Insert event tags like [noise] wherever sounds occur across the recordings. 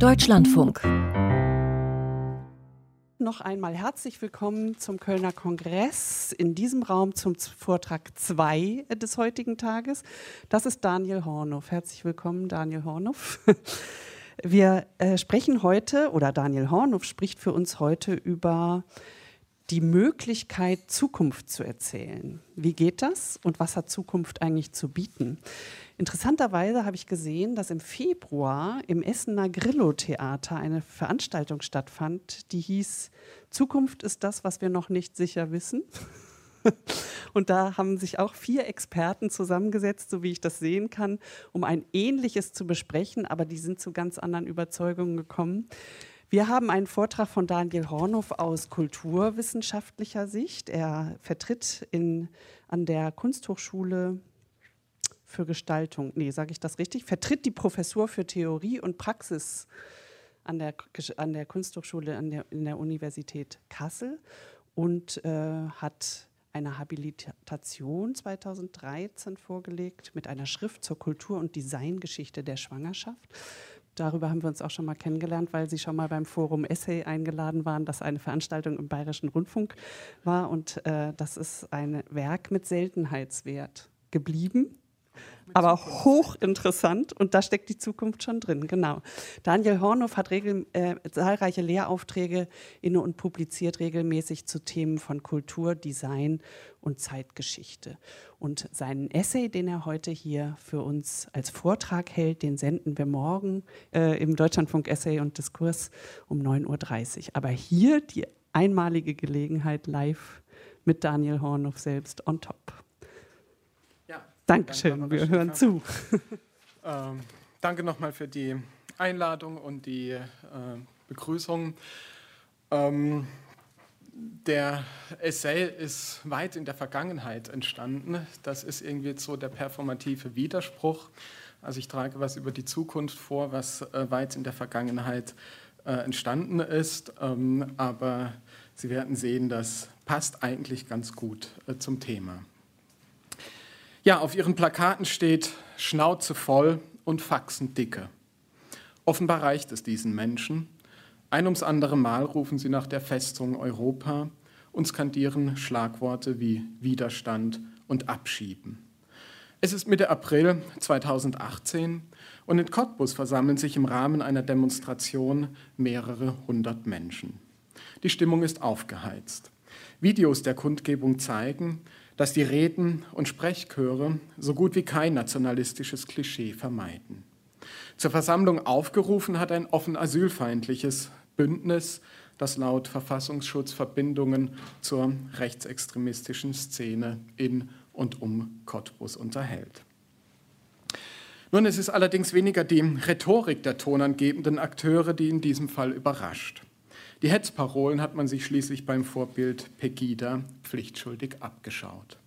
Deutschlandfunk. Noch einmal herzlich willkommen zum Kölner Kongress, in diesem Raum zum Vortrag 2 des heutigen Tages. Das ist Daniel Hornow. Herzlich willkommen, Daniel Hornow. Wir äh, sprechen heute, oder Daniel Hornow spricht für uns heute über die Möglichkeit, Zukunft zu erzählen. Wie geht das und was hat Zukunft eigentlich zu bieten? Interessanterweise habe ich gesehen, dass im Februar im Essener Grillo-Theater eine Veranstaltung stattfand, die hieß Zukunft ist das, was wir noch nicht sicher wissen. [laughs] Und da haben sich auch vier Experten zusammengesetzt, so wie ich das sehen kann, um ein ähnliches zu besprechen, aber die sind zu ganz anderen Überzeugungen gekommen. Wir haben einen Vortrag von Daniel Hornow aus kulturwissenschaftlicher Sicht. Er vertritt in, an der Kunsthochschule für Gestaltung, nee, sage ich das richtig, vertritt die Professur für Theorie und Praxis an der, an der Kunsthochschule an der, in der Universität Kassel und äh, hat eine Habilitation 2013 vorgelegt mit einer Schrift zur Kultur- und Designgeschichte der Schwangerschaft darüber haben wir uns auch schon mal kennengelernt, weil Sie schon mal beim Forum Essay eingeladen waren, das eine Veranstaltung im Bayerischen Rundfunk war. Und äh, das ist ein Werk mit Seltenheitswert geblieben aber hochinteressant und da steckt die Zukunft schon drin, genau. Daniel Hornow hat regel, äh, zahlreiche Lehraufträge inne und publiziert regelmäßig zu Themen von Kultur, Design und Zeitgeschichte. Und seinen Essay, den er heute hier für uns als Vortrag hält, den senden wir morgen äh, im Deutschlandfunk Essay und Diskurs um 9.30 Uhr. Aber hier die einmalige Gelegenheit live mit Daniel Hornow selbst on top. Dankeschön, danke wir hören zu. Ähm, danke nochmal für die Einladung und die äh, Begrüßung. Ähm, der Essay ist weit in der Vergangenheit entstanden. Das ist irgendwie so der performative Widerspruch. Also ich trage was über die Zukunft vor, was äh, weit in der Vergangenheit äh, entstanden ist. Ähm, aber Sie werden sehen, das passt eigentlich ganz gut äh, zum Thema. Ja, auf ihren Plakaten steht Schnauze voll und Faxen dicke. Offenbar reicht es diesen Menschen. Ein ums andere Mal rufen sie nach der Festung Europa und skandieren Schlagworte wie Widerstand und Abschieben. Es ist Mitte April 2018 und in Cottbus versammeln sich im Rahmen einer Demonstration mehrere hundert Menschen. Die Stimmung ist aufgeheizt. Videos der Kundgebung zeigen, dass die Reden und Sprechchöre so gut wie kein nationalistisches Klischee vermeiden. Zur Versammlung aufgerufen hat ein offen asylfeindliches Bündnis, das laut Verfassungsschutz Verbindungen zur rechtsextremistischen Szene in und um Cottbus unterhält. Nun, es ist allerdings weniger die Rhetorik der tonangebenden Akteure, die in diesem Fall überrascht. Die Hetzparolen hat man sich schließlich beim Vorbild Pegida pflichtschuldig abgeschaut.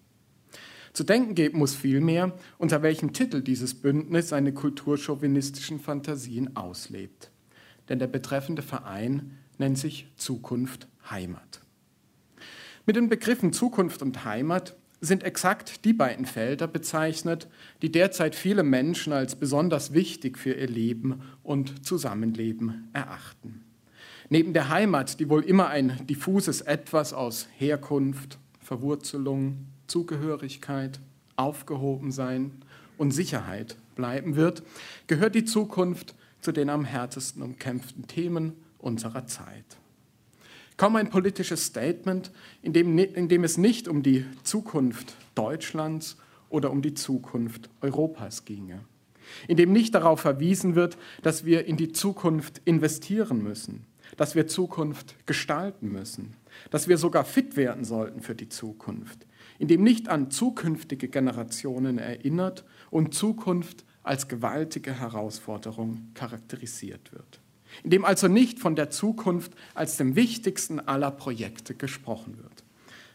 Zu denken geben muss vielmehr, unter welchem Titel dieses Bündnis seine kulturchauvinistischen Fantasien auslebt. Denn der betreffende Verein nennt sich Zukunft Heimat. Mit den Begriffen Zukunft und Heimat sind exakt die beiden Felder bezeichnet, die derzeit viele Menschen als besonders wichtig für ihr Leben und Zusammenleben erachten. Neben der Heimat, die wohl immer ein diffuses Etwas aus Herkunft, Verwurzelung, Zugehörigkeit, Aufgehobensein und Sicherheit bleiben wird, gehört die Zukunft zu den am härtesten umkämpften Themen unserer Zeit. Kaum ein politisches Statement, in dem, in dem es nicht um die Zukunft Deutschlands oder um die Zukunft Europas ginge, in dem nicht darauf verwiesen wird, dass wir in die Zukunft investieren müssen, dass wir Zukunft gestalten müssen, dass wir sogar fit werden sollten für die Zukunft, in dem nicht an zukünftige Generationen erinnert und Zukunft als gewaltige Herausforderung charakterisiert wird. In dem also nicht von der Zukunft als dem wichtigsten aller Projekte gesprochen wird.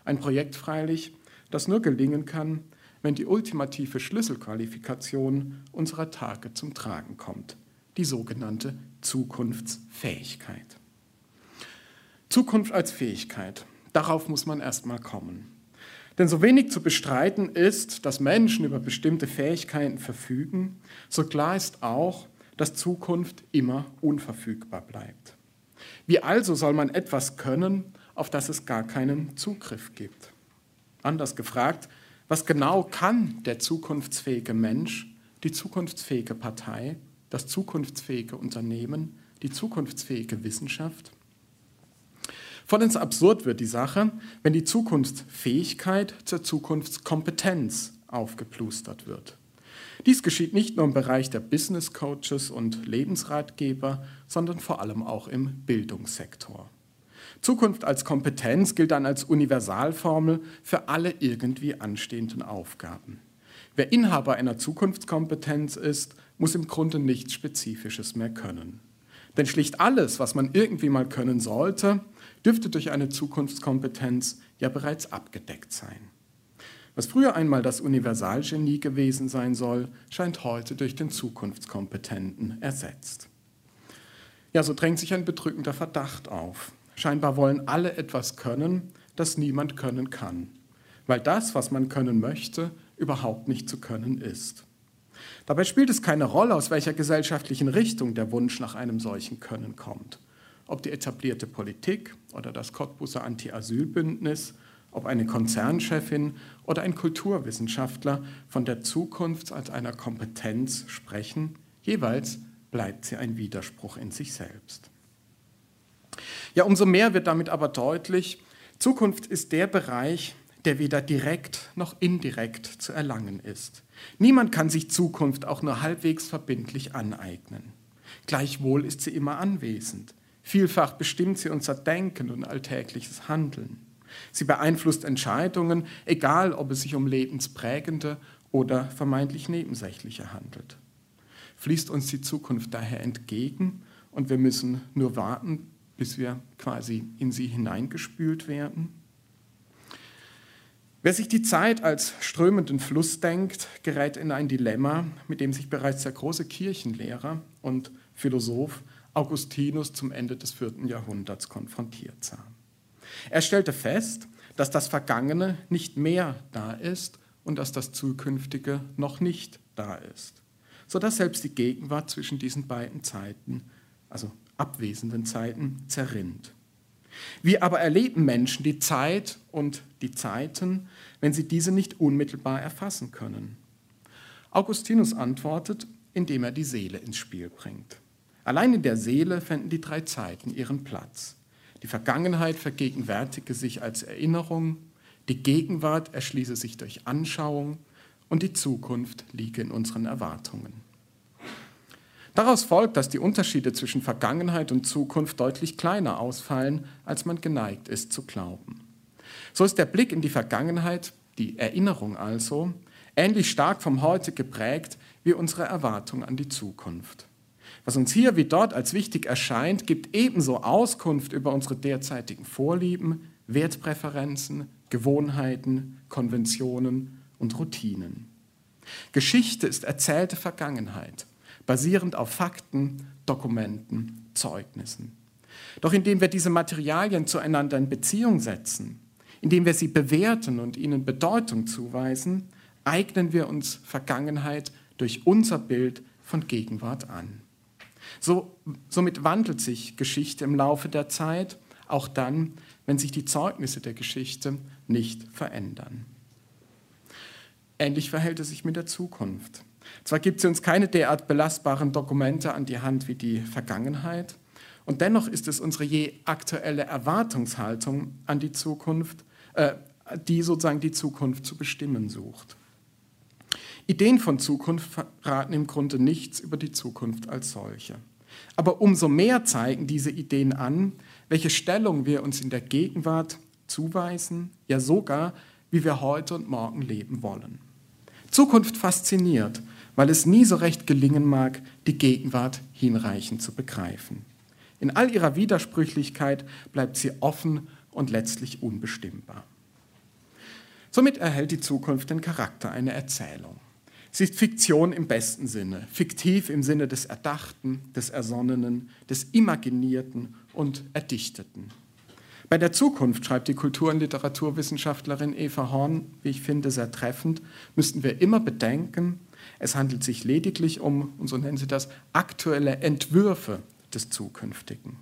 Ein Projekt freilich, das nur gelingen kann, wenn die ultimative Schlüsselqualifikation unserer Tage zum Tragen kommt, die sogenannte Zukunftsfähigkeit. Zukunft als Fähigkeit. Darauf muss man erstmal kommen. Denn so wenig zu bestreiten ist, dass Menschen über bestimmte Fähigkeiten verfügen, so klar ist auch, dass Zukunft immer unverfügbar bleibt. Wie also soll man etwas können, auf das es gar keinen Zugriff gibt? Anders gefragt, was genau kann der zukunftsfähige Mensch, die zukunftsfähige Partei, das zukunftsfähige Unternehmen, die zukunftsfähige Wissenschaft? Vollends absurd wird die Sache, wenn die Zukunftsfähigkeit zur Zukunftskompetenz aufgeplustert wird. Dies geschieht nicht nur im Bereich der Business Coaches und Lebensratgeber, sondern vor allem auch im Bildungssektor. Zukunft als Kompetenz gilt dann als Universalformel für alle irgendwie anstehenden Aufgaben. Wer Inhaber einer Zukunftskompetenz ist, muss im Grunde nichts Spezifisches mehr können. Denn schlicht alles, was man irgendwie mal können sollte, dürfte durch eine Zukunftskompetenz ja bereits abgedeckt sein. Was früher einmal das Universalgenie gewesen sein soll, scheint heute durch den Zukunftskompetenten ersetzt. Ja, so drängt sich ein bedrückender Verdacht auf. Scheinbar wollen alle etwas können, das niemand können kann, weil das, was man können möchte, überhaupt nicht zu können ist. Dabei spielt es keine Rolle, aus welcher gesellschaftlichen Richtung der Wunsch nach einem solchen Können kommt. Ob die etablierte Politik oder das Cottbuser Anti-Asyl-Bündnis ob eine Konzernchefin oder ein Kulturwissenschaftler von der Zukunft als einer Kompetenz sprechen, jeweils bleibt sie ein Widerspruch in sich selbst. Ja, umso mehr wird damit aber deutlich, Zukunft ist der Bereich, der weder direkt noch indirekt zu erlangen ist. Niemand kann sich Zukunft auch nur halbwegs verbindlich aneignen. Gleichwohl ist sie immer anwesend. Vielfach bestimmt sie unser Denken und alltägliches Handeln. Sie beeinflusst Entscheidungen, egal ob es sich um lebensprägende oder vermeintlich nebensächliche handelt. Fließt uns die Zukunft daher entgegen und wir müssen nur warten, bis wir quasi in sie hineingespült werden? Wer sich die Zeit als strömenden Fluss denkt, gerät in ein Dilemma, mit dem sich bereits der große Kirchenlehrer und Philosoph Augustinus zum Ende des vierten Jahrhunderts konfrontiert sah. Er stellte fest, dass das Vergangene nicht mehr da ist und dass das Zukünftige noch nicht da ist, sodass selbst die Gegenwart zwischen diesen beiden Zeiten, also abwesenden Zeiten, zerrinnt. Wie aber erleben Menschen die Zeit und die Zeiten, wenn sie diese nicht unmittelbar erfassen können? Augustinus antwortet, indem er die Seele ins Spiel bringt. Allein in der Seele fänden die drei Zeiten ihren Platz. Die Vergangenheit vergegenwärtige sich als Erinnerung, die Gegenwart erschließe sich durch Anschauung und die Zukunft liege in unseren Erwartungen. Daraus folgt, dass die Unterschiede zwischen Vergangenheit und Zukunft deutlich kleiner ausfallen, als man geneigt ist zu glauben. So ist der Blick in die Vergangenheit, die Erinnerung also, ähnlich stark vom Heute geprägt wie unsere Erwartung an die Zukunft. Was uns hier wie dort als wichtig erscheint, gibt ebenso Auskunft über unsere derzeitigen Vorlieben, Wertpräferenzen, Gewohnheiten, Konventionen und Routinen. Geschichte ist erzählte Vergangenheit, basierend auf Fakten, Dokumenten, Zeugnissen. Doch indem wir diese Materialien zueinander in Beziehung setzen, indem wir sie bewerten und ihnen Bedeutung zuweisen, eignen wir uns Vergangenheit durch unser Bild von Gegenwart an. So, somit wandelt sich Geschichte im Laufe der Zeit, auch dann, wenn sich die Zeugnisse der Geschichte nicht verändern. Ähnlich verhält es sich mit der Zukunft. Zwar gibt sie uns keine derart belastbaren Dokumente an die Hand wie die Vergangenheit, und dennoch ist es unsere je aktuelle Erwartungshaltung an die Zukunft, äh, die sozusagen die Zukunft zu bestimmen sucht. Ideen von Zukunft verraten im Grunde nichts über die Zukunft als solche. Aber umso mehr zeigen diese Ideen an, welche Stellung wir uns in der Gegenwart zuweisen, ja sogar, wie wir heute und morgen leben wollen. Zukunft fasziniert, weil es nie so recht gelingen mag, die Gegenwart hinreichend zu begreifen. In all ihrer Widersprüchlichkeit bleibt sie offen und letztlich unbestimmbar. Somit erhält die Zukunft den Charakter einer Erzählung. Sie ist Fiktion im besten Sinne, fiktiv im Sinne des Erdachten, des Ersonnenen, des Imaginierten und Erdichteten. Bei der Zukunft, schreibt die Kultur- und Literaturwissenschaftlerin Eva Horn, wie ich finde, sehr treffend, müssten wir immer bedenken, Es handelt sich lediglich um, und so nennen sie das, aktuelle Entwürfe des Zukünftigen.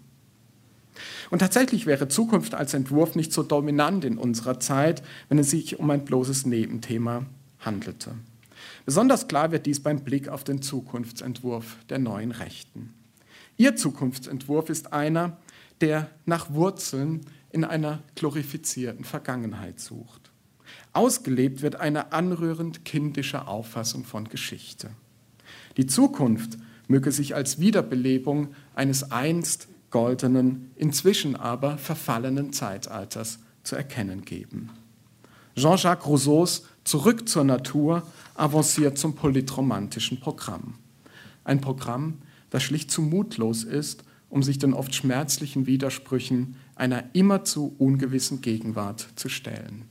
Und tatsächlich wäre Zukunft als Entwurf nicht so dominant in unserer Zeit, wenn es sich um ein bloßes Nebenthema handelte. Besonders klar wird dies beim Blick auf den Zukunftsentwurf der neuen Rechten. Ihr Zukunftsentwurf ist einer, der nach Wurzeln in einer glorifizierten Vergangenheit sucht. Ausgelebt wird eine anrührend kindische Auffassung von Geschichte. Die Zukunft möge sich als Wiederbelebung eines einst goldenen, inzwischen aber verfallenen Zeitalters zu erkennen geben. Jean-Jacques Rousseaus Zurück zur Natur avanciert zum politromantischen Programm. Ein Programm, das schlicht zu mutlos ist, um sich den oft schmerzlichen Widersprüchen einer immerzu ungewissen Gegenwart zu stellen.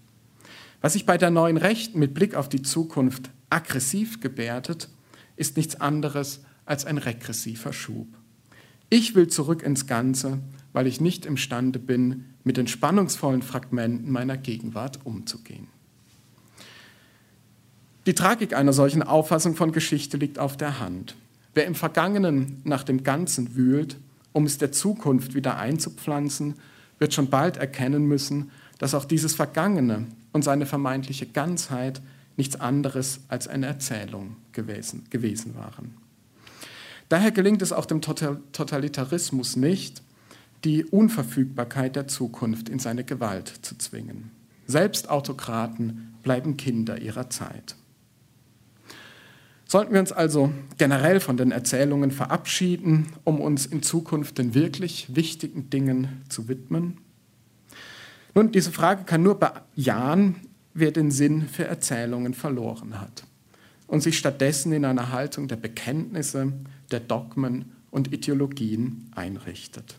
Was sich bei der neuen Rechten mit Blick auf die Zukunft aggressiv gebärdet, ist nichts anderes als ein regressiver Schub. Ich will zurück ins Ganze, weil ich nicht imstande bin, mit den spannungsvollen Fragmenten meiner Gegenwart umzugehen. Die Tragik einer solchen Auffassung von Geschichte liegt auf der Hand. Wer im Vergangenen nach dem Ganzen wühlt, um es der Zukunft wieder einzupflanzen, wird schon bald erkennen müssen, dass auch dieses Vergangene und seine vermeintliche Ganzheit nichts anderes als eine Erzählung gewesen, gewesen waren. Daher gelingt es auch dem Totalitarismus nicht, die Unverfügbarkeit der Zukunft in seine Gewalt zu zwingen. Selbst Autokraten bleiben Kinder ihrer Zeit. Sollten wir uns also generell von den Erzählungen verabschieden, um uns in Zukunft den wirklich wichtigen Dingen zu widmen? Nun, diese Frage kann nur bejahen, wer den Sinn für Erzählungen verloren hat und sich stattdessen in einer Haltung der Bekenntnisse, der Dogmen und Ideologien einrichtet.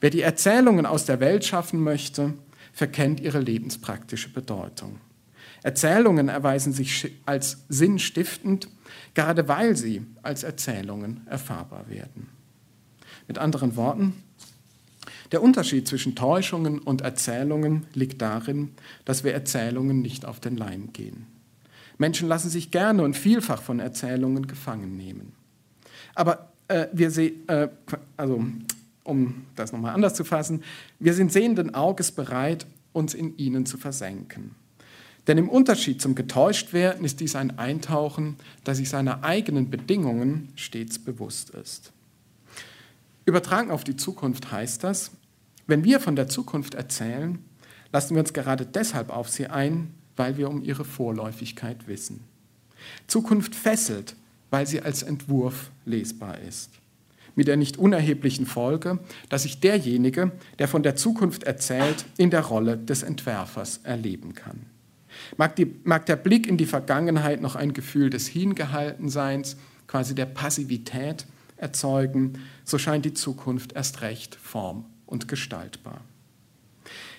Wer die Erzählungen aus der Welt schaffen möchte, verkennt ihre lebenspraktische Bedeutung. Erzählungen erweisen sich als sinnstiftend, gerade weil sie als Erzählungen erfahrbar werden. Mit anderen Worten, der Unterschied zwischen Täuschungen und Erzählungen liegt darin, dass wir Erzählungen nicht auf den Leim gehen. Menschen lassen sich gerne und vielfach von Erzählungen gefangen nehmen. Aber äh, wir sehen, äh, also um das nochmal anders zu fassen, wir sind sehenden Auges bereit, uns in ihnen zu versenken. Denn im Unterschied zum Getäuschtwerden ist dies ein Eintauchen, das sich seiner eigenen Bedingungen stets bewusst ist. Übertragen auf die Zukunft heißt das, wenn wir von der Zukunft erzählen, lassen wir uns gerade deshalb auf sie ein, weil wir um ihre Vorläufigkeit wissen. Zukunft fesselt, weil sie als Entwurf lesbar ist. Mit der nicht unerheblichen Folge, dass sich derjenige, der von der Zukunft erzählt, in der Rolle des Entwerfers erleben kann. Mag, die, mag der Blick in die Vergangenheit noch ein Gefühl des Hingehaltenseins, quasi der Passivität erzeugen, so scheint die Zukunft erst recht form- und gestaltbar.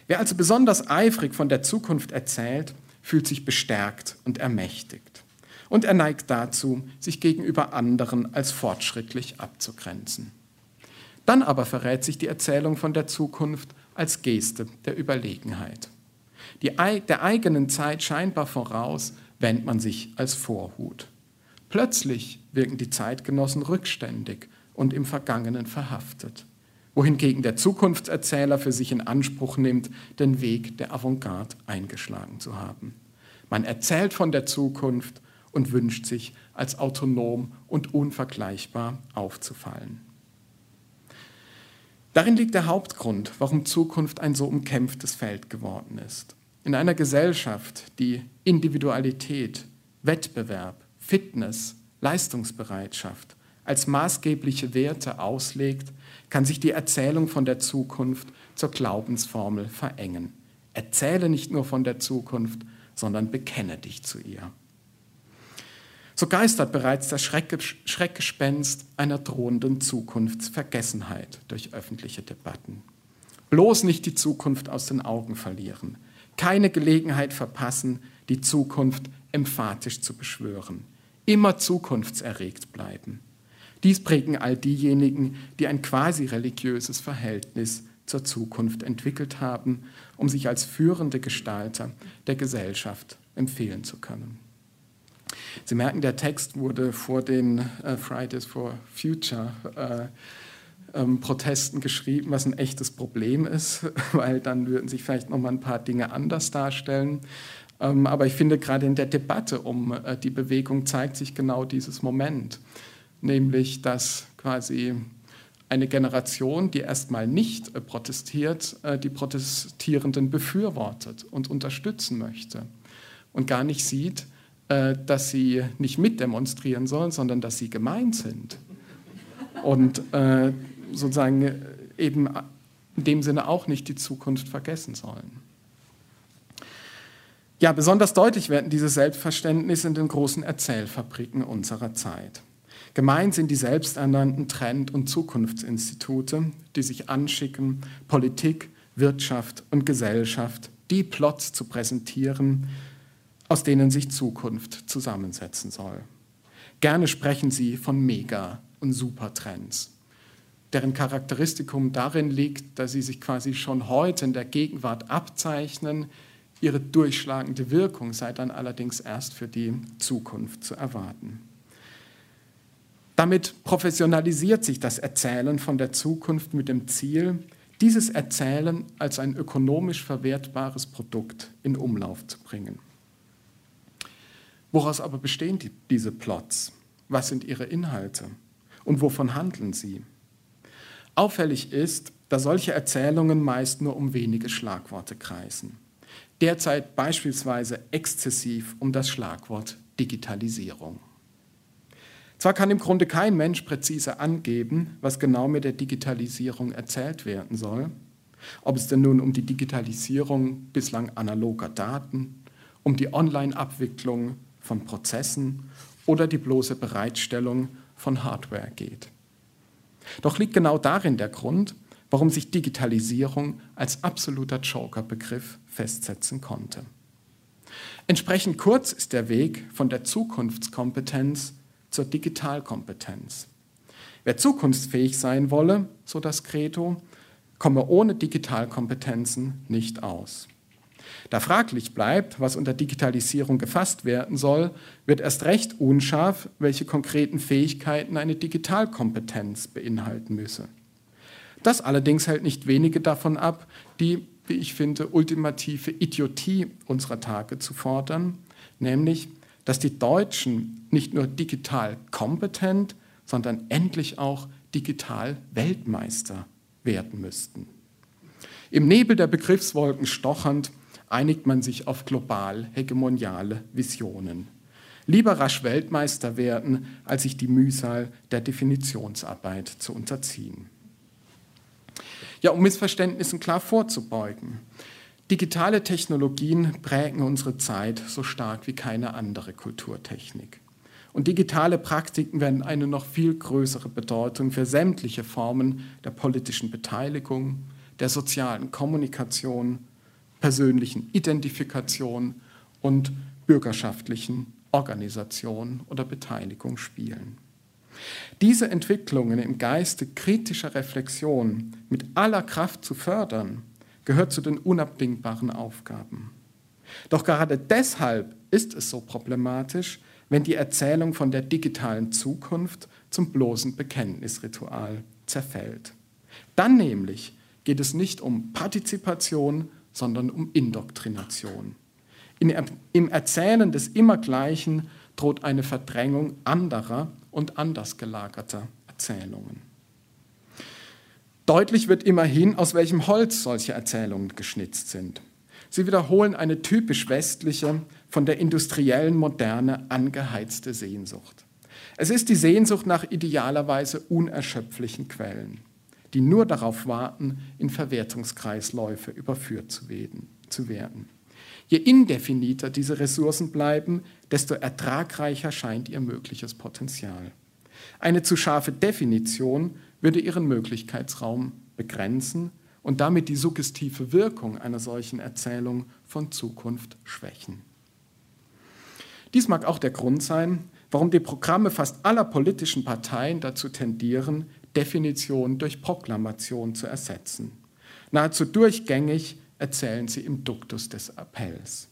Wer also besonders eifrig von der Zukunft erzählt, fühlt sich bestärkt und ermächtigt. Und er neigt dazu, sich gegenüber anderen als fortschrittlich abzugrenzen. Dann aber verrät sich die Erzählung von der Zukunft als Geste der Überlegenheit die, der eigenen Zeit scheinbar voraus, wendet man sich als Vorhut. Plötzlich wirken die Zeitgenossen rückständig und im Vergangenen verhaftet, wohingegen der Zukunftserzähler für sich in Anspruch nimmt, den Weg der Avantgarde eingeschlagen zu haben. Man erzählt von der Zukunft und wünscht sich, als autonom und unvergleichbar aufzufallen. Darin liegt der Hauptgrund, warum Zukunft ein so umkämpftes Feld geworden ist. In einer Gesellschaft, die Individualität, Wettbewerb, Fitness, Leistungsbereitschaft als maßgebliche Werte auslegt, kann sich die Erzählung von der Zukunft zur Glaubensformel verengen. Erzähle nicht nur von der Zukunft, sondern bekenne dich zu ihr. So geistert bereits das Schreckgespenst einer drohenden Zukunftsvergessenheit durch öffentliche Debatten. Bloß nicht die Zukunft aus den Augen verlieren keine Gelegenheit verpassen, die Zukunft emphatisch zu beschwören. Immer zukunftserregt bleiben. Dies prägen all diejenigen, die ein quasi religiöses Verhältnis zur Zukunft entwickelt haben, um sich als führende Gestalter der Gesellschaft empfehlen zu können. Sie merken, der Text wurde vor den äh, Fridays for Future äh, ähm, Protesten geschrieben, was ein echtes Problem ist, [laughs] weil dann würden sich vielleicht noch mal ein paar Dinge anders darstellen. Ähm, aber ich finde, gerade in der Debatte um äh, die Bewegung zeigt sich genau dieses Moment, nämlich dass quasi eine Generation, die erstmal nicht äh, protestiert, äh, die Protestierenden befürwortet und unterstützen möchte und gar nicht sieht, äh, dass sie nicht mitdemonstrieren sollen, sondern dass sie gemeint sind. Und äh, sozusagen eben in dem Sinne auch nicht die Zukunft vergessen sollen. Ja, besonders deutlich werden diese Selbstverständnisse in den großen Erzählfabriken unserer Zeit. Gemeint sind die selbsternannten Trend- und Zukunftsinstitute, die sich anschicken, Politik, Wirtschaft und Gesellschaft, die Plots zu präsentieren, aus denen sich Zukunft zusammensetzen soll. Gerne sprechen sie von Mega- und Supertrends, deren Charakteristikum darin liegt, dass sie sich quasi schon heute in der Gegenwart abzeichnen, ihre durchschlagende Wirkung sei dann allerdings erst für die Zukunft zu erwarten. Damit professionalisiert sich das Erzählen von der Zukunft mit dem Ziel, dieses Erzählen als ein ökonomisch verwertbares Produkt in Umlauf zu bringen. Woraus aber bestehen die, diese Plots? Was sind ihre Inhalte? Und wovon handeln sie? Auffällig ist, dass solche Erzählungen meist nur um wenige Schlagworte kreisen. Derzeit beispielsweise exzessiv um das Schlagwort Digitalisierung. Zwar kann im Grunde kein Mensch präzise angeben, was genau mit der Digitalisierung erzählt werden soll, ob es denn nun um die Digitalisierung bislang analoger Daten, um die Online-Abwicklung von Prozessen oder die bloße Bereitstellung von Hardware geht. Doch liegt genau darin der Grund, warum sich Digitalisierung als absoluter Joker-Begriff festsetzen konnte. Entsprechend kurz ist der Weg von der Zukunftskompetenz zur Digitalkompetenz. Wer zukunftsfähig sein wolle, so das Credo, komme ohne Digitalkompetenzen nicht aus. Da fraglich bleibt, was unter Digitalisierung gefasst werden soll, wird erst recht unscharf, welche konkreten Fähigkeiten eine Digitalkompetenz beinhalten müsse. Das allerdings hält nicht wenige davon ab, die, wie ich finde, ultimative Idiotie unserer Tage zu fordern, nämlich, dass die Deutschen nicht nur digital kompetent, sondern endlich auch digital Weltmeister werden müssten. Im Nebel der Begriffswolken stochernd einigt man sich auf global hegemoniale Visionen. Lieber rasch Weltmeister werden, als sich die Mühsal der Definitionsarbeit zu unterziehen. Ja, um Missverständnissen klar vorzubeugen. Digitale Technologien prägen unsere Zeit so stark wie keine andere Kulturtechnik. Und digitale Praktiken werden eine noch viel größere Bedeutung für sämtliche Formen der politischen Beteiligung, der sozialen Kommunikation persönlichen Identifikation und bürgerschaftlichen Organisation oder Beteiligung spielen. Diese Entwicklungen im Geiste kritischer Reflexion mit aller Kraft zu fördern, gehört zu den unabdingbaren Aufgaben. Doch gerade deshalb ist es so problematisch, wenn die Erzählung von der digitalen Zukunft zum bloßen Bekenntnisritual zerfällt. Dann nämlich geht es nicht um Partizipation, sondern um Indoktrination. In, Im Erzählen des Immergleichen droht eine Verdrängung anderer und anders gelagerter Erzählungen. Deutlich wird immerhin, aus welchem Holz solche Erzählungen geschnitzt sind. Sie wiederholen eine typisch westliche, von der industriellen Moderne angeheizte Sehnsucht. Es ist die Sehnsucht nach idealerweise unerschöpflichen Quellen die nur darauf warten, in Verwertungskreisläufe überführt zu werden. Je indefiniter diese Ressourcen bleiben, desto ertragreicher scheint ihr mögliches Potenzial. Eine zu scharfe Definition würde ihren Möglichkeitsraum begrenzen und damit die suggestive Wirkung einer solchen Erzählung von Zukunft schwächen. Dies mag auch der Grund sein, warum die Programme fast aller politischen Parteien dazu tendieren, Definition durch Proklamation zu ersetzen. Nahezu durchgängig erzählen sie im Duktus des Appells.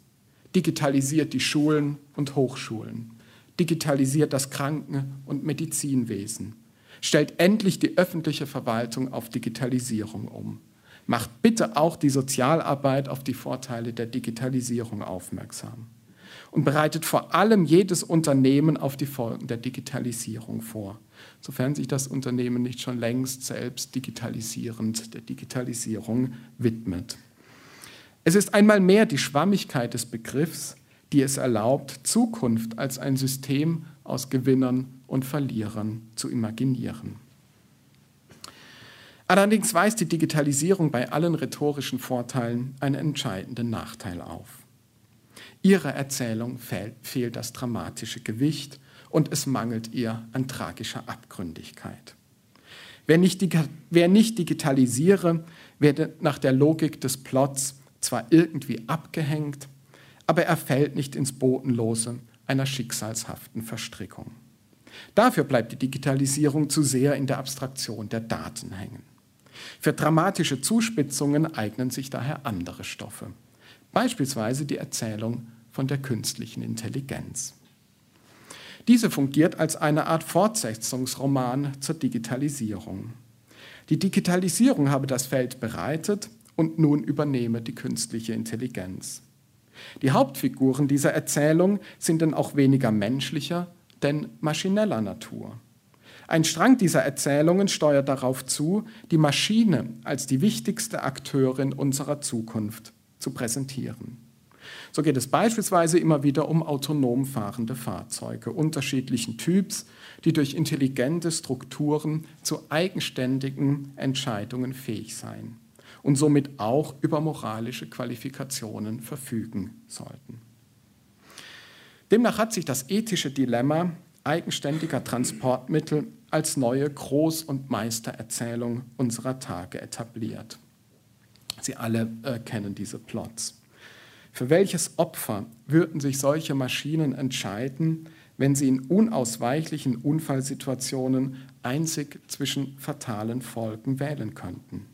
Digitalisiert die Schulen und Hochschulen. digitalisiert das Kranken- und Medizinwesen. Stellt endlich die öffentliche Verwaltung auf Digitalisierung um. Macht bitte auch die Sozialarbeit auf die Vorteile der Digitalisierung aufmerksam. Und bereitet vor allem jedes Unternehmen auf die Folgen der Digitalisierung vor, sofern sich das Unternehmen nicht schon längst selbst digitalisierend der Digitalisierung widmet. Es ist einmal mehr die Schwammigkeit des Begriffs, die es erlaubt, Zukunft als ein System aus Gewinnern und Verlierern zu imaginieren. Allerdings weist die Digitalisierung bei allen rhetorischen Vorteilen einen entscheidenden Nachteil auf. Ihrer Erzählung fehlt das dramatische Gewicht und es mangelt ihr an tragischer Abgründigkeit. Wer nicht, wer nicht digitalisiere, werde nach der Logik des Plots zwar irgendwie abgehängt, aber er fällt nicht ins Bodenlose einer schicksalshaften Verstrickung. Dafür bleibt die Digitalisierung zu sehr in der Abstraktion der Daten hängen. Für dramatische Zuspitzungen eignen sich daher andere Stoffe, beispielsweise die Erzählung von der künstlichen Intelligenz. Diese fungiert als eine Art Fortsetzungsroman zur Digitalisierung. Die Digitalisierung habe das Feld bereitet und nun übernehme die künstliche Intelligenz. Die Hauptfiguren dieser Erzählung sind dann auch weniger menschlicher, denn maschineller Natur. Ein Strang dieser Erzählungen steuert darauf zu, die Maschine als die wichtigste Akteurin unserer Zukunft zu präsentieren. So geht es beispielsweise immer wieder um autonom fahrende Fahrzeuge unterschiedlichen Typs, die durch intelligente Strukturen zu eigenständigen Entscheidungen fähig seien und somit auch über moralische Qualifikationen verfügen sollten. Demnach hat sich das ethische Dilemma eigenständiger Transportmittel als neue Groß- und Meistererzählung unserer Tage etabliert. Sie alle äh, kennen diese Plots. Für welches Opfer würden sich solche Maschinen entscheiden, wenn sie in unausweichlichen Unfallsituationen einzig zwischen fatalen Folgen wählen könnten?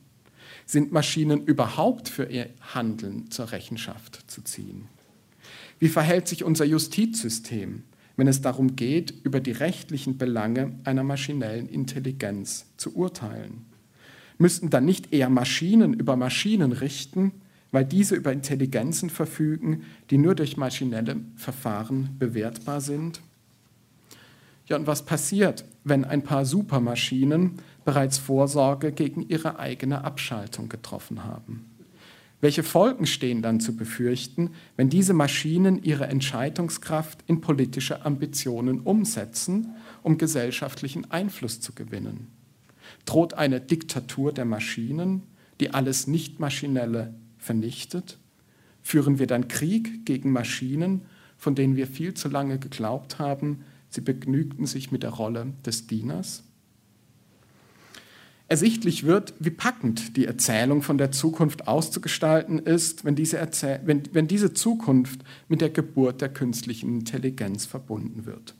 Sind Maschinen überhaupt für ihr Handeln zur Rechenschaft zu ziehen? Wie verhält sich unser Justizsystem, wenn es darum geht, über die rechtlichen Belange einer maschinellen Intelligenz zu urteilen? Müssten dann nicht eher Maschinen über Maschinen richten, weil diese über Intelligenzen verfügen, die nur durch maschinelle Verfahren bewertbar sind? Ja, und was passiert, wenn ein paar Supermaschinen bereits Vorsorge gegen ihre eigene Abschaltung getroffen haben? Welche Folgen stehen dann zu befürchten, wenn diese Maschinen ihre Entscheidungskraft in politische Ambitionen umsetzen, um gesellschaftlichen Einfluss zu gewinnen? Droht eine Diktatur der Maschinen, die alles Nicht-Maschinelle vernichtet? Führen wir dann Krieg gegen Maschinen, von denen wir viel zu lange geglaubt haben, Sie begnügten sich mit der Rolle des Dieners. Ersichtlich wird, wie packend die Erzählung von der Zukunft auszugestalten ist, wenn diese, wenn, wenn diese Zukunft mit der Geburt der künstlichen Intelligenz verbunden wird.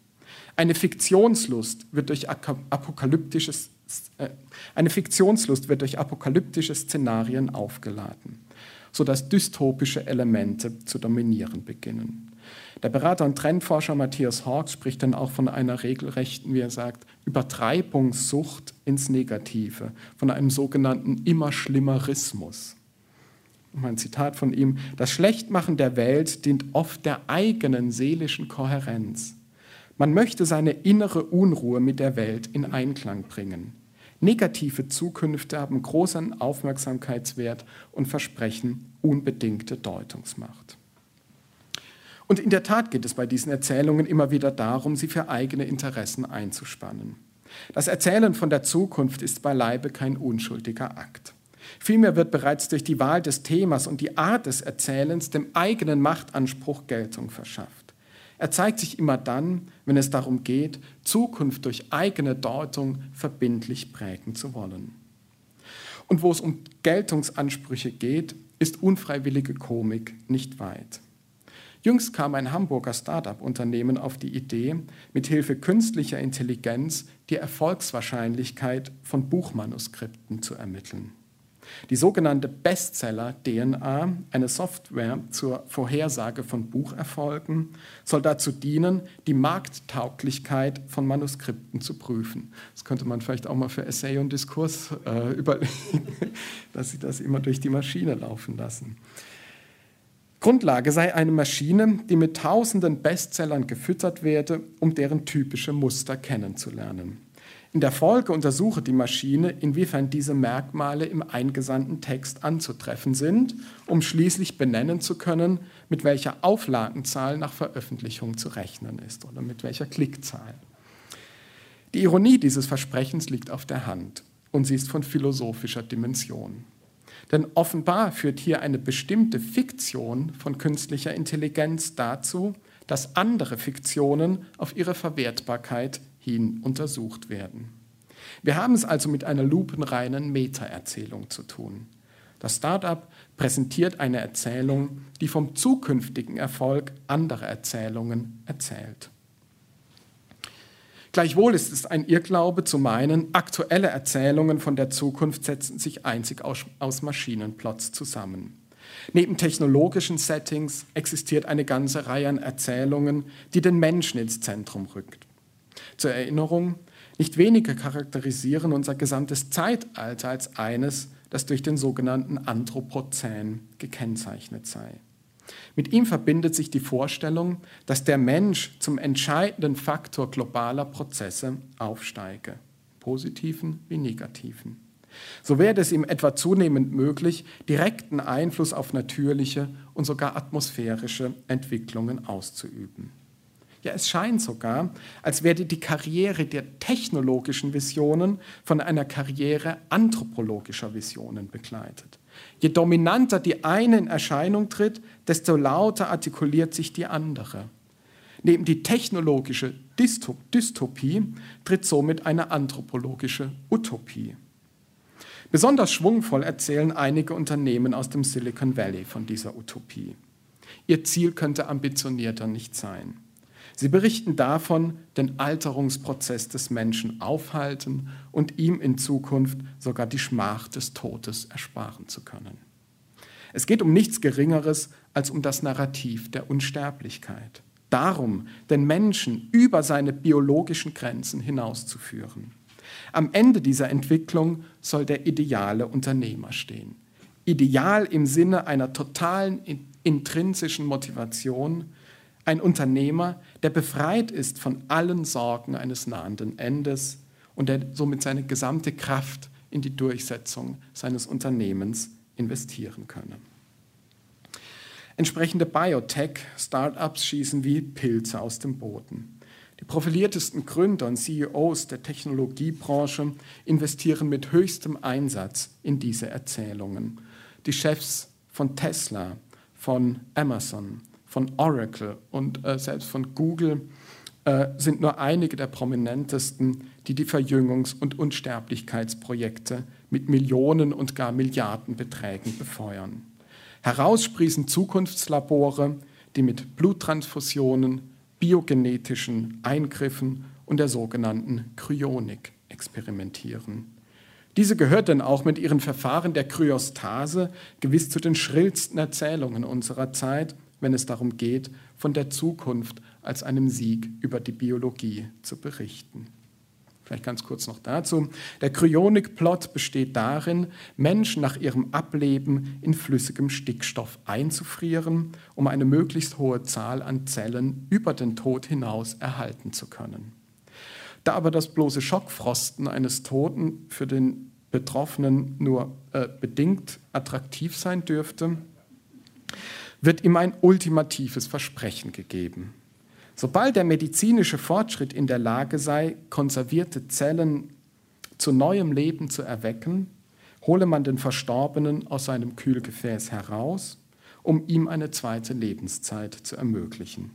Eine Fiktionslust wird durch apokalyptisches, äh, eine Fiktionslust wird durch apokalyptische Szenarien aufgeladen, sodass dystopische Elemente zu dominieren beginnen. Der Berater und Trendforscher Matthias Hawks spricht dann auch von einer regelrechten, wie er sagt, Übertreibungssucht ins Negative, von einem sogenannten immer Schlimmerismus. Ein Zitat von ihm, das Schlechtmachen der Welt dient oft der eigenen seelischen Kohärenz. Man möchte seine innere Unruhe mit der Welt in Einklang bringen. Negative Zukünfte haben großen Aufmerksamkeitswert und versprechen unbedingte Deutungsmacht. Und in der Tat geht es bei diesen Erzählungen immer wieder darum, sie für eigene Interessen einzuspannen. Das Erzählen von der Zukunft ist beileibe kein unschuldiger Akt. Vielmehr wird bereits durch die Wahl des Themas und die Art des Erzählens dem eigenen Machtanspruch Geltung verschafft. Er zeigt sich immer dann, wenn es darum geht, Zukunft durch eigene Deutung verbindlich prägen zu wollen. Und wo es um Geltungsansprüche geht, ist unfreiwillige Komik nicht weit. Jüngst kam ein Hamburger Start-up-Unternehmen auf die Idee, mithilfe künstlicher Intelligenz die Erfolgswahrscheinlichkeit von Buchmanuskripten zu ermitteln. Die sogenannte Bestseller-DNA, eine Software zur Vorhersage von Bucherfolgen, soll dazu dienen, die Markttauglichkeit von Manuskripten zu prüfen. Das könnte man vielleicht auch mal für Essay und Diskurs äh, überlegen, [laughs] dass sie das immer durch die Maschine laufen lassen. Grundlage sei eine Maschine, die mit tausenden Bestsellern gefüttert werde, um deren typische Muster kennenzulernen. In der Folge untersuche die Maschine, inwiefern diese Merkmale im eingesandten Text anzutreffen sind, um schließlich benennen zu können, mit welcher Auflagenzahl nach Veröffentlichung zu rechnen ist oder mit welcher Klickzahl. Die Ironie dieses Versprechens liegt auf der Hand und sie ist von philosophischer Dimension. Denn offenbar führt hier eine bestimmte Fiktion von künstlicher Intelligenz dazu, dass andere Fiktionen auf ihre Verwertbarkeit hin untersucht werden. Wir haben es also mit einer lupenreinen Meta-Erzählung zu tun. Das Startup präsentiert eine Erzählung, die vom zukünftigen Erfolg anderer Erzählungen erzählt. Gleichwohl ist es ein Irrglaube zu meinen, aktuelle Erzählungen von der Zukunft setzen sich einzig aus, aus Maschinenplots zusammen. Neben technologischen Settings existiert eine ganze Reihe an Erzählungen, die den Menschen ins Zentrum rückt. Zur Erinnerung, nicht wenige charakterisieren unser gesamtes Zeitalter als eines, das durch den sogenannten Anthropozän gekennzeichnet sei. Mit ihm verbindet sich die Vorstellung, dass der Mensch zum entscheidenden Faktor globaler Prozesse aufsteige, positiven wie negativen. So werde es ihm etwa zunehmend möglich, direkten Einfluss auf natürliche und sogar atmosphärische Entwicklungen auszuüben. Ja, es scheint sogar, als werde die Karriere der technologischen Visionen von einer Karriere anthropologischer Visionen begleitet. Je dominanter die eine in Erscheinung tritt, desto lauter artikuliert sich die andere. Neben die technologische Dystopie tritt somit eine anthropologische Utopie. Besonders schwungvoll erzählen einige Unternehmen aus dem Silicon Valley von dieser Utopie. Ihr Ziel könnte ambitionierter nicht sein. Sie berichten davon, den Alterungsprozess des Menschen aufhalten und ihm in Zukunft sogar die Schmach des Todes ersparen zu können. Es geht um nichts Geringeres als um das Narrativ der Unsterblichkeit. Darum, den Menschen über seine biologischen Grenzen hinauszuführen. Am Ende dieser Entwicklung soll der ideale Unternehmer stehen. Ideal im Sinne einer totalen intrinsischen Motivation, ein Unternehmer, der befreit ist von allen Sorgen eines nahenden Endes und der somit seine gesamte Kraft in die Durchsetzung seines Unternehmens investieren könne. Entsprechende Biotech-Startups schießen wie Pilze aus dem Boden. Die profiliertesten Gründer und CEOs der Technologiebranche investieren mit höchstem Einsatz in diese Erzählungen. Die Chefs von Tesla, von Amazon, von Oracle und äh, selbst von Google äh, sind nur einige der prominentesten, die die Verjüngungs- und Unsterblichkeitsprojekte mit Millionen und gar Milliardenbeträgen befeuern. Heraussprießen Zukunftslabore, die mit Bluttransfusionen, biogenetischen Eingriffen und der sogenannten Kryonik experimentieren. Diese gehört denn auch mit ihren Verfahren der Kryostase gewiss zu den schrillsten Erzählungen unserer Zeit wenn es darum geht, von der Zukunft als einem Sieg über die Biologie zu berichten. Vielleicht ganz kurz noch dazu. Der Kryonik-Plot besteht darin, Menschen nach ihrem Ableben in flüssigem Stickstoff einzufrieren, um eine möglichst hohe Zahl an Zellen über den Tod hinaus erhalten zu können. Da aber das bloße Schockfrosten eines Toten für den Betroffenen nur äh, bedingt attraktiv sein dürfte, wird ihm ein ultimatives Versprechen gegeben. Sobald der medizinische Fortschritt in der Lage sei, konservierte Zellen zu neuem Leben zu erwecken, hole man den Verstorbenen aus seinem Kühlgefäß heraus, um ihm eine zweite Lebenszeit zu ermöglichen.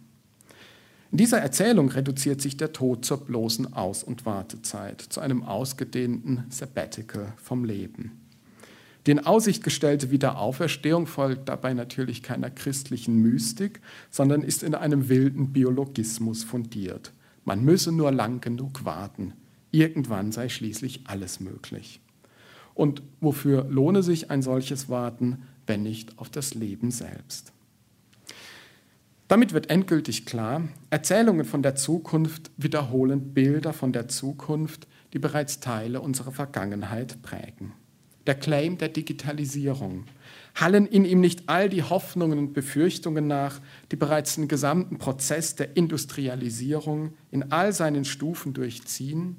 In dieser Erzählung reduziert sich der Tod zur bloßen Aus- und Wartezeit, zu einem ausgedehnten Sabbatical vom Leben. Die in Aussicht gestellte Wiederauferstehung folgt dabei natürlich keiner christlichen Mystik, sondern ist in einem wilden Biologismus fundiert. Man müsse nur lang genug warten. Irgendwann sei schließlich alles möglich. Und wofür lohne sich ein solches Warten, wenn nicht auf das Leben selbst? Damit wird endgültig klar, Erzählungen von der Zukunft wiederholen Bilder von der Zukunft, die bereits Teile unserer Vergangenheit prägen. Der Claim der Digitalisierung. Hallen in ihm nicht all die Hoffnungen und Befürchtungen nach, die bereits den gesamten Prozess der Industrialisierung in all seinen Stufen durchziehen?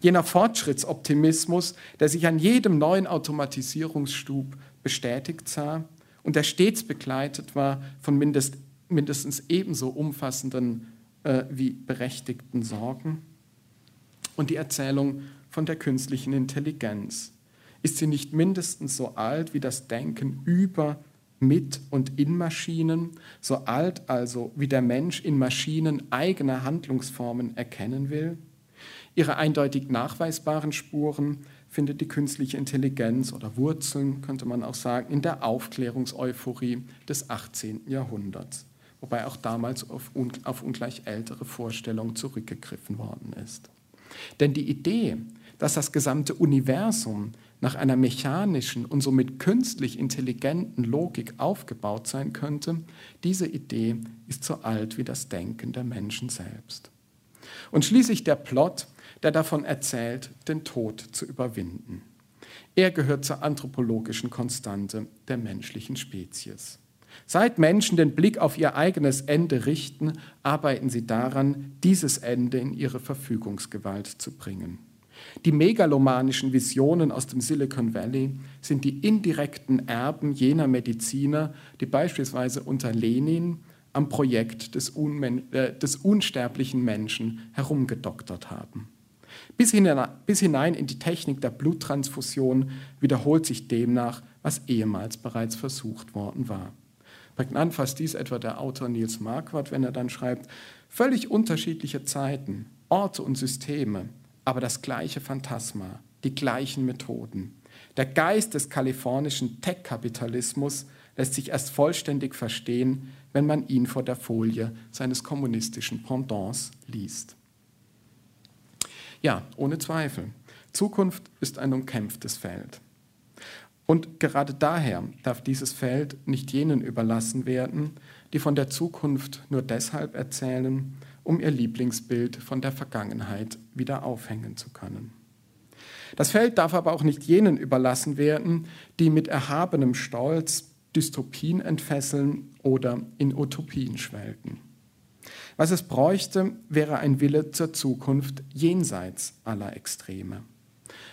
Jener Fortschrittsoptimismus, der sich an jedem neuen Automatisierungsstub bestätigt sah und der stets begleitet war von mindest, mindestens ebenso umfassenden äh, wie berechtigten Sorgen? Und die Erzählung von der künstlichen Intelligenz. Ist sie nicht mindestens so alt wie das Denken über, mit und in Maschinen, so alt also wie der Mensch in Maschinen eigene Handlungsformen erkennen will? Ihre eindeutig nachweisbaren Spuren findet die künstliche Intelligenz oder Wurzeln, könnte man auch sagen, in der Aufklärungseuphorie des 18. Jahrhunderts, wobei auch damals auf, auf ungleich ältere Vorstellungen zurückgegriffen worden ist. Denn die Idee, dass das gesamte Universum nach einer mechanischen und somit künstlich intelligenten Logik aufgebaut sein könnte, diese Idee ist so alt wie das Denken der Menschen selbst. Und schließlich der Plot, der davon erzählt, den Tod zu überwinden. Er gehört zur anthropologischen Konstante der menschlichen Spezies. Seit Menschen den Blick auf ihr eigenes Ende richten, arbeiten sie daran, dieses Ende in ihre Verfügungsgewalt zu bringen. Die megalomanischen Visionen aus dem Silicon Valley sind die indirekten Erben jener Mediziner, die beispielsweise unter Lenin am Projekt des, Unmen äh, des unsterblichen Menschen herumgedoktert haben. Bis hinein in die Technik der Bluttransfusion wiederholt sich demnach, was ehemals bereits versucht worden war. Prägnant fasst dies etwa der Autor Niels Marquardt, wenn er dann schreibt, völlig unterschiedliche Zeiten, Orte und Systeme, aber das gleiche Phantasma, die gleichen Methoden. Der Geist des kalifornischen Tech-Kapitalismus lässt sich erst vollständig verstehen, wenn man ihn vor der Folie seines kommunistischen Pendants liest. Ja, ohne Zweifel. Zukunft ist ein umkämpftes Feld. Und gerade daher darf dieses Feld nicht jenen überlassen werden, die von der Zukunft nur deshalb erzählen, um ihr Lieblingsbild von der Vergangenheit wieder aufhängen zu können. Das Feld darf aber auch nicht jenen überlassen werden, die mit erhabenem Stolz Dystopien entfesseln oder in Utopien schwelgen. Was es bräuchte, wäre ein Wille zur Zukunft jenseits aller Extreme.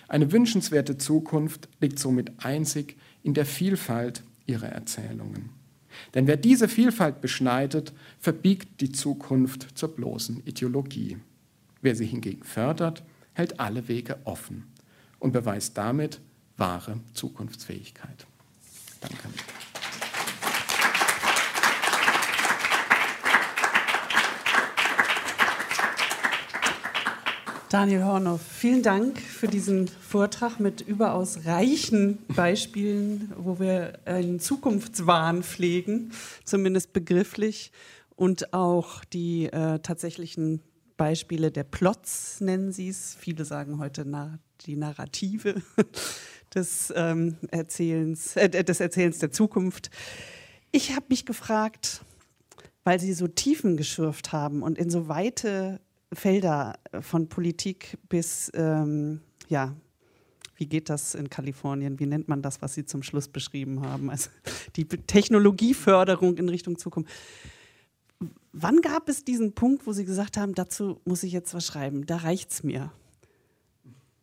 Eine wünschenswerte Zukunft liegt somit einzig in der Vielfalt ihrer Erzählungen. Denn wer diese Vielfalt beschneidet, verbiegt die Zukunft zur bloßen Ideologie. Wer sie hingegen fördert, hält alle Wege offen und beweist damit wahre Zukunftsfähigkeit. Danke. Daniel Hornow, vielen Dank für diesen Vortrag mit überaus reichen Beispielen, wo wir einen Zukunftswahn pflegen, zumindest begrifflich, und auch die äh, tatsächlichen Beispiele der Plots nennen Sie es. Viele sagen heute na, die Narrative [laughs] des, ähm, Erzählens, äh, des Erzählens der Zukunft. Ich habe mich gefragt, weil Sie so Tiefen geschürft haben und in so weite Felder äh, von Politik bis, ähm, ja, wie geht das in Kalifornien? Wie nennt man das, was Sie zum Schluss beschrieben haben? Also die Technologieförderung in Richtung Zukunft. Wann gab es diesen Punkt, wo Sie gesagt haben, dazu muss ich jetzt was schreiben? Da reicht es mir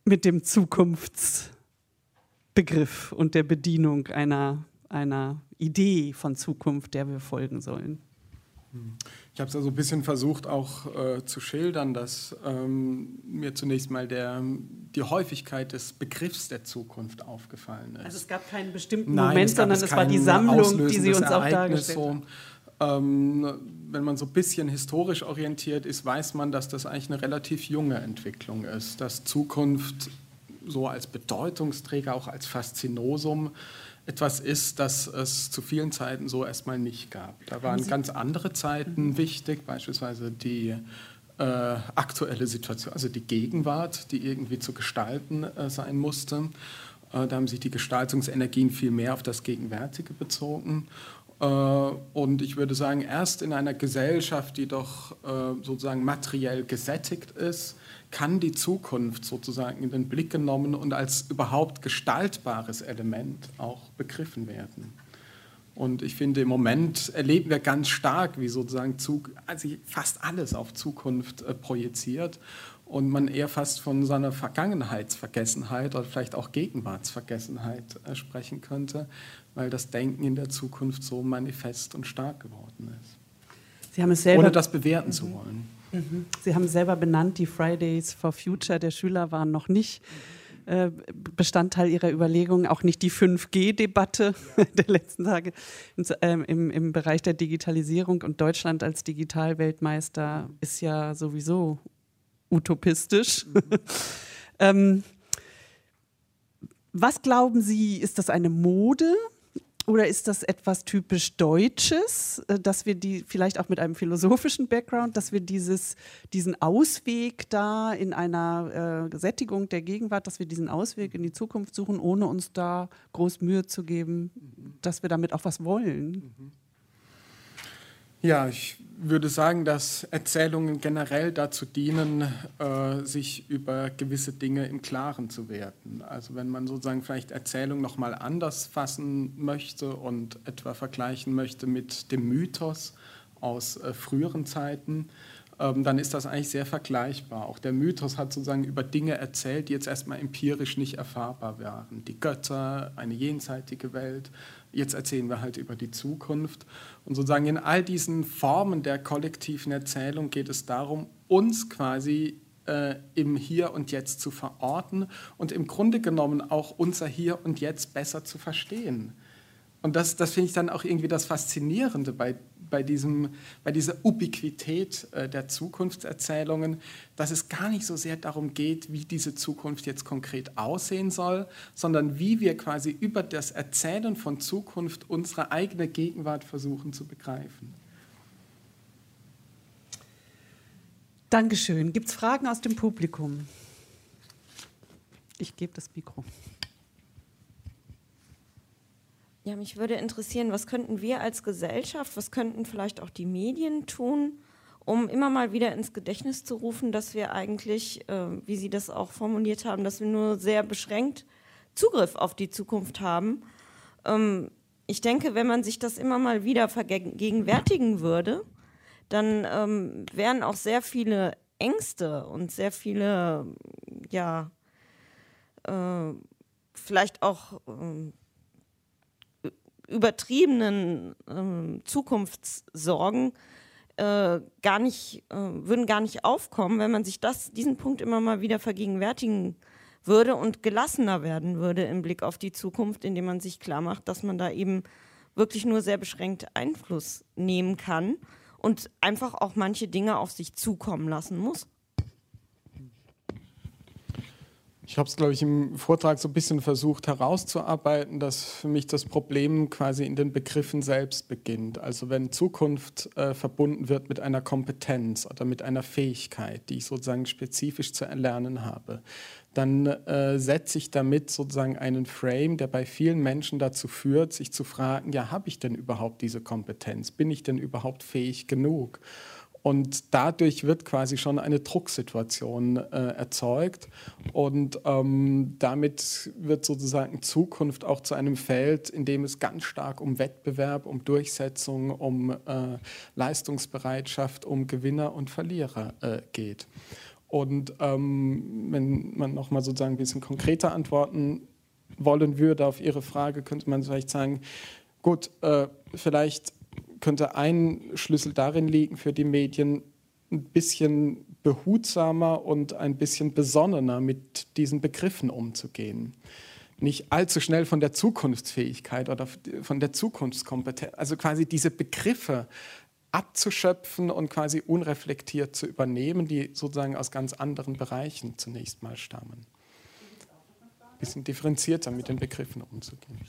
mit dem Zukunftsbegriff und der Bedienung einer, einer Idee von Zukunft, der wir folgen sollen. Ich habe es also ein bisschen versucht auch äh, zu schildern, dass ähm, mir zunächst mal der, die Häufigkeit des Begriffs der Zukunft aufgefallen ist. Also es gab keinen bestimmten Nein, Moment, es sondern es war die Sammlung, die Sie uns auch dargestellt haben. Ähm, wenn man so ein bisschen historisch orientiert ist, weiß man, dass das eigentlich eine relativ junge Entwicklung ist, dass Zukunft so als Bedeutungsträger, auch als Faszinosum etwas ist, das es zu vielen Zeiten so erstmal nicht gab. Da waren ganz andere Zeiten mhm. wichtig, beispielsweise die äh, aktuelle Situation, also die Gegenwart, die irgendwie zu gestalten äh, sein musste. Äh, da haben sich die Gestaltungsenergien viel mehr auf das Gegenwärtige bezogen. Äh, und ich würde sagen, erst in einer Gesellschaft, die doch äh, sozusagen materiell gesättigt ist, kann die Zukunft sozusagen in den Blick genommen und als überhaupt gestaltbares Element auch begriffen werden. Und ich finde, im Moment erleben wir ganz stark, wie sozusagen Zug, also fast alles auf Zukunft äh, projiziert und man eher fast von seiner Vergangenheitsvergessenheit oder vielleicht auch Gegenwartsvergessenheit äh, sprechen könnte, weil das Denken in der Zukunft so manifest und stark geworden ist. Sie haben es selber ohne das bewerten mhm. zu wollen. Mhm. Sie haben selber benannt, die Fridays for Future der Schüler waren noch nicht äh, Bestandteil Ihrer Überlegungen, auch nicht die 5G-Debatte ja. [laughs] der letzten Tage im, im, im Bereich der Digitalisierung und Deutschland als Digitalweltmeister ist ja sowieso utopistisch. Mhm. [laughs] ähm, was glauben Sie, ist das eine Mode? Oder ist das etwas typisch Deutsches, äh, dass wir die vielleicht auch mit einem philosophischen Background, dass wir dieses, diesen Ausweg da in einer äh, Sättigung der Gegenwart, dass wir diesen Ausweg in die Zukunft suchen, ohne uns da groß Mühe zu geben, mhm. dass wir damit auch was wollen? Ja, ich würde sagen, dass Erzählungen generell dazu dienen, äh, sich über gewisse Dinge im Klaren zu werden. Also wenn man sozusagen vielleicht Erzählung nochmal anders fassen möchte und etwa vergleichen möchte mit dem Mythos aus äh, früheren Zeiten, dann ist das eigentlich sehr vergleichbar. Auch der Mythos hat sozusagen über Dinge erzählt, die jetzt erstmal empirisch nicht erfahrbar waren. Die Götter, eine jenseitige Welt, Jetzt erzählen wir halt über die Zukunft. Und sozusagen in all diesen Formen der kollektiven Erzählung geht es darum, uns quasi äh, im Hier und Jetzt zu verorten und im Grunde genommen auch unser Hier und Jetzt besser zu verstehen. Und das, das finde ich dann auch irgendwie das Faszinierende bei, bei, diesem, bei dieser Ubiquität äh, der Zukunftserzählungen, dass es gar nicht so sehr darum geht, wie diese Zukunft jetzt konkret aussehen soll, sondern wie wir quasi über das Erzählen von Zukunft unsere eigene Gegenwart versuchen zu begreifen. Dankeschön. Gibt es Fragen aus dem Publikum? Ich gebe das Mikro. Ja, mich würde interessieren, was könnten wir als Gesellschaft, was könnten vielleicht auch die Medien tun, um immer mal wieder ins Gedächtnis zu rufen, dass wir eigentlich, äh, wie Sie das auch formuliert haben, dass wir nur sehr beschränkt Zugriff auf die Zukunft haben. Ähm, ich denke, wenn man sich das immer mal wieder vergegenwärtigen würde, dann ähm, wären auch sehr viele Ängste und sehr viele, ja, äh, vielleicht auch äh, übertriebenen äh, Zukunftssorgen äh, gar nicht, äh, würden gar nicht aufkommen, wenn man sich das, diesen Punkt immer mal wieder vergegenwärtigen würde und gelassener werden würde im Blick auf die Zukunft, indem man sich klar macht, dass man da eben wirklich nur sehr beschränkt Einfluss nehmen kann und einfach auch manche Dinge auf sich zukommen lassen muss. Ich habe es, glaube ich, im Vortrag so ein bisschen versucht herauszuarbeiten, dass für mich das Problem quasi in den Begriffen selbst beginnt. Also wenn Zukunft äh, verbunden wird mit einer Kompetenz oder mit einer Fähigkeit, die ich sozusagen spezifisch zu erlernen habe, dann äh, setze ich damit sozusagen einen Frame, der bei vielen Menschen dazu führt, sich zu fragen, ja, habe ich denn überhaupt diese Kompetenz? Bin ich denn überhaupt fähig genug? Und dadurch wird quasi schon eine Drucksituation äh, erzeugt. Und ähm, damit wird sozusagen Zukunft auch zu einem Feld, in dem es ganz stark um Wettbewerb, um Durchsetzung, um äh, Leistungsbereitschaft, um Gewinner und Verlierer äh, geht. Und ähm, wenn man nochmal sozusagen ein bisschen konkreter antworten wollen würde auf Ihre Frage, könnte man vielleicht sagen, gut, äh, vielleicht könnte ein Schlüssel darin liegen für die Medien, ein bisschen behutsamer und ein bisschen besonnener mit diesen Begriffen umzugehen. Nicht allzu schnell von der Zukunftsfähigkeit oder von der Zukunftskompetenz, also quasi diese Begriffe abzuschöpfen und quasi unreflektiert zu übernehmen, die sozusagen aus ganz anderen Bereichen zunächst mal stammen. Ein bisschen differenzierter mit den Begriffen umzugehen.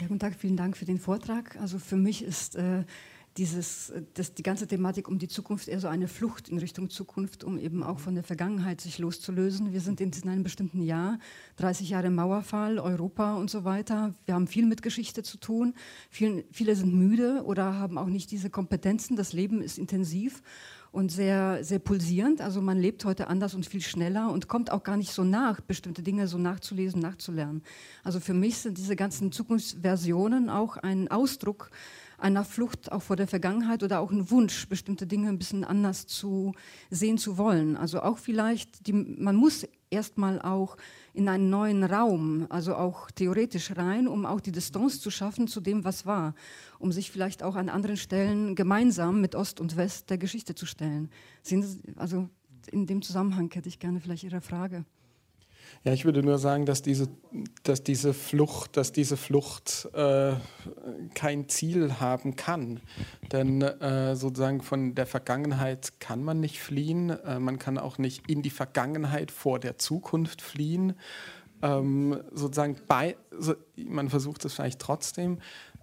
Ja, guten Tag, vielen Dank für den Vortrag. Also für mich ist äh, dieses, das, die ganze Thematik um die Zukunft eher so eine Flucht in Richtung Zukunft, um eben auch von der Vergangenheit sich loszulösen. Wir sind in einem bestimmten Jahr, 30 Jahre Mauerfall, Europa und so weiter. Wir haben viel mit Geschichte zu tun. Viele, viele sind müde oder haben auch nicht diese Kompetenzen. Das Leben ist intensiv und sehr, sehr pulsierend. Also man lebt heute anders und viel schneller und kommt auch gar nicht so nach, bestimmte Dinge so nachzulesen, nachzulernen. Also für mich sind diese ganzen Zukunftsversionen auch ein Ausdruck einer Flucht auch vor der Vergangenheit oder auch ein Wunsch, bestimmte Dinge ein bisschen anders zu sehen zu wollen. Also auch vielleicht, die, man muss erstmal auch in einen neuen Raum, also auch theoretisch rein, um auch die Distanz zu schaffen zu dem, was war, um sich vielleicht auch an anderen Stellen gemeinsam mit Ost und West der Geschichte zu stellen. Also in dem Zusammenhang hätte ich gerne vielleicht Ihre Frage. Ja, ich würde nur sagen, dass diese, dass diese Flucht, dass diese Flucht äh, kein Ziel haben kann. Denn äh, sozusagen von der Vergangenheit kann man nicht fliehen. Äh, man kann auch nicht in die Vergangenheit vor der Zukunft fliehen. Ähm, sozusagen bei, so, man versucht es vielleicht trotzdem,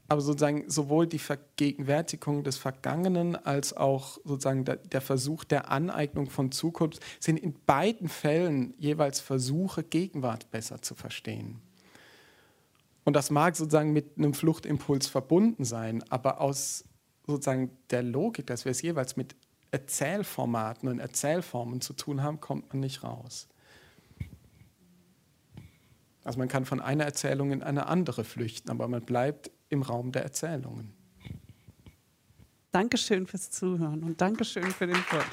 aber sozusagen sowohl die Vergegenwärtigung des Vergangenen als auch sozusagen der, der, Versuch der Aneignung von Zukunft sind in beiden Fällen jeweils Versuche, Gegenwart besser zu verstehen. Und das mag sozusagen mit einem Fluchtimpuls verbunden sein, aber aus sozusagen der Logik, dass wir es jeweils mit Erzählformaten und Erzählformen zu tun haben, kommt man nicht raus. Also man kann von einer Erzählung in eine andere flüchten, aber man bleibt im Raum der Erzählungen. Dankeschön fürs Zuhören und Dankeschön für den Wort.